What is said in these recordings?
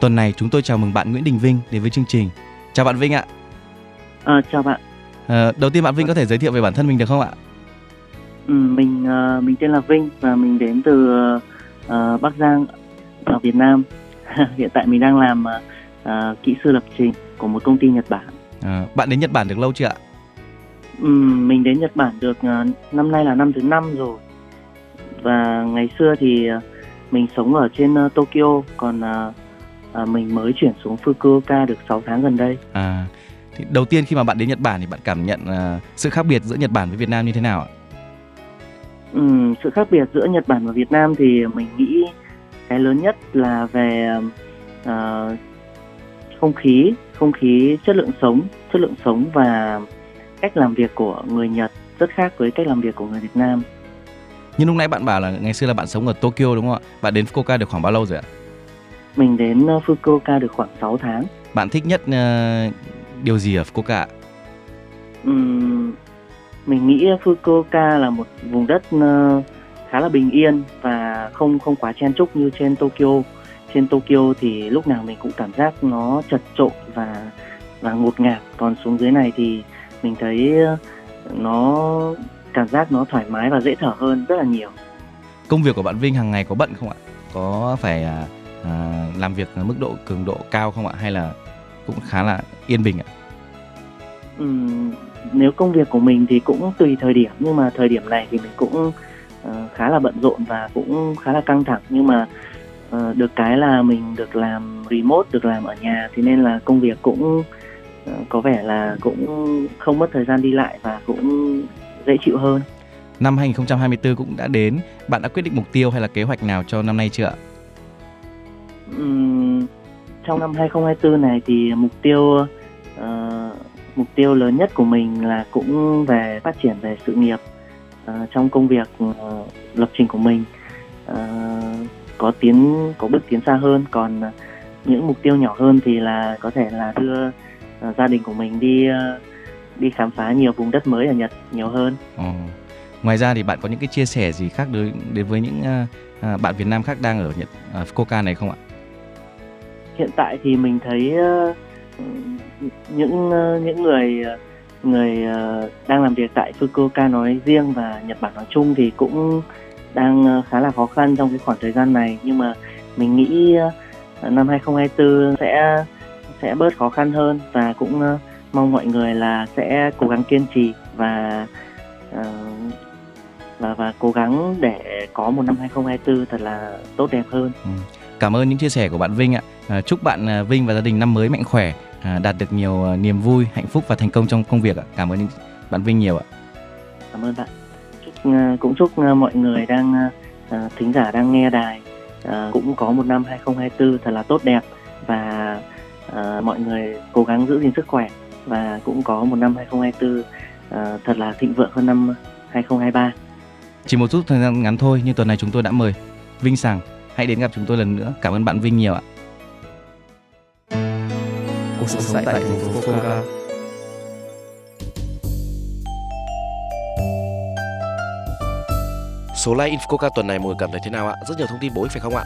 Tuần này chúng tôi chào mừng bạn Nguyễn Đình Vinh đến với chương trình. Chào bạn Vinh ạ. À, chào bạn. À, đầu tiên bạn Vinh có thể giới thiệu về bản thân mình được không ạ? Ừ, mình uh, mình tên là Vinh và mình đến từ uh, Bắc Giang ở Việt Nam. Hiện tại mình đang làm uh, kỹ sư lập trình của một công ty Nhật Bản. À, bạn đến Nhật Bản được lâu chưa ạ? Ừ, mình đến Nhật Bản được uh, năm nay là năm thứ năm rồi. Và ngày xưa thì uh, mình sống ở trên uh, Tokyo, còn uh, uh, mình mới chuyển xuống Fukuoka được 6 tháng gần đây. À, thì đầu tiên khi mà bạn đến Nhật Bản thì bạn cảm nhận uh, sự khác biệt giữa Nhật Bản với Việt Nam như thế nào ạ? Ừ, sự khác biệt giữa Nhật Bản và Việt Nam thì mình nghĩ cái lớn nhất là về uh, không khí, không khí chất lượng sống, chất lượng sống và cách làm việc của người Nhật rất khác với cách làm việc của người Việt Nam. Nhưng lúc nãy bạn bảo là ngày xưa là bạn sống ở Tokyo đúng không ạ? Bạn đến Fukuoka được khoảng bao lâu rồi ạ? Mình đến Fukuoka được khoảng 6 tháng. Bạn thích nhất uh, điều gì ở Fukuoka? Uhm, mình nghĩ Fukuoka là một vùng đất uh, khá là bình yên và không không quá chen chúc như trên Tokyo. Trên Tokyo thì lúc nào mình cũng cảm giác nó chật trội và và ngột ngạt. Còn xuống dưới này thì mình thấy nó cảm giác nó thoải mái và dễ thở hơn rất là nhiều. Công việc của bạn Vinh hàng ngày có bận không ạ? Có phải à, làm việc mức độ cường độ cao không ạ? Hay là cũng khá là yên bình ạ? Uhm, nếu công việc của mình thì cũng tùy thời điểm nhưng mà thời điểm này thì mình cũng uh, khá là bận rộn và cũng khá là căng thẳng nhưng mà uh, được cái là mình được làm remote được làm ở nhà thì nên là công việc cũng uh, có vẻ là cũng không mất thời gian đi lại và cũng dễ chịu hơn. Năm 2024 cũng đã đến, bạn đã quyết định mục tiêu hay là kế hoạch nào cho năm nay chưa ạ? Trong năm 2024 này thì mục tiêu uh, mục tiêu lớn nhất của mình là cũng về phát triển về sự nghiệp uh, trong công việc uh, lập trình của mình uh, có tiến có bước tiến xa hơn còn uh, những mục tiêu nhỏ hơn thì là có thể là đưa uh, gia đình của mình đi uh, đi khám phá nhiều vùng đất mới ở Nhật nhiều hơn. Ừ. Ngoài ra thì bạn có những cái chia sẻ gì khác đối đến với những uh, uh, bạn Việt Nam khác đang ở Nhật uh, Fukuoka này không ạ? Hiện tại thì mình thấy uh, những uh, những người ờ, người uh, đang làm việc tại Fukuoka nói riêng và Nhật Bản nói chung thì cũng đang khá là khó khăn trong cái khoảng thời gian này nhưng mà mình nghĩ năm 2024 sẽ sẽ bớt khó khăn hơn và cũng mong mọi người là sẽ cố gắng kiên trì và và và cố gắng để có một năm 2024 thật là tốt đẹp hơn. Ừ. Cảm ơn những chia sẻ của bạn Vinh ạ. À, chúc bạn Vinh và gia đình năm mới mạnh khỏe, à, đạt được nhiều niềm vui, hạnh phúc và thành công trong công việc ạ. Cảm ơn bạn Vinh nhiều ạ. Cảm ơn bạn. Chúc, cũng chúc mọi người đang thính giả đang nghe đài cũng có một năm 2024 thật là tốt đẹp và mọi người cố gắng giữ gìn sức khỏe và cũng có một năm 2024 uh, thật là thịnh vượng hơn năm 2023. Chỉ một chút thời gian ngắn thôi nhưng tuần này chúng tôi đã mời Vinh Sàng hãy đến gặp chúng tôi lần nữa. Cảm ơn bạn Vinh nhiều ạ. Cuộc sống tại thành phố Fukuoka. Số like Infoca tuần này mọi người cảm thấy thế nào ạ? Rất nhiều thông tin bổ ích phải không ạ?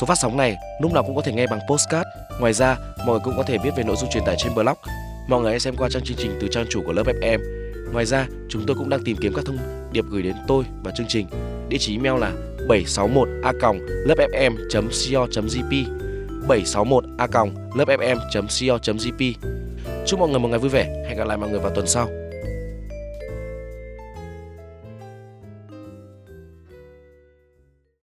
Số phát sóng này lúc nào cũng có thể nghe bằng postcard. Ngoài ra, mọi người cũng có thể biết về nội dung truyền tải trên blog. Mọi người hãy xem qua trang chương trình từ trang chủ của lớp FM. Ngoài ra, chúng tôi cũng đang tìm kiếm các thông điệp gửi đến tôi và chương trình. Địa chỉ email là 761a.lớpfm.co.jp 761a.lớpfm.co.jp Chúc mọi người một ngày vui vẻ. Hẹn gặp lại mọi người vào tuần sau.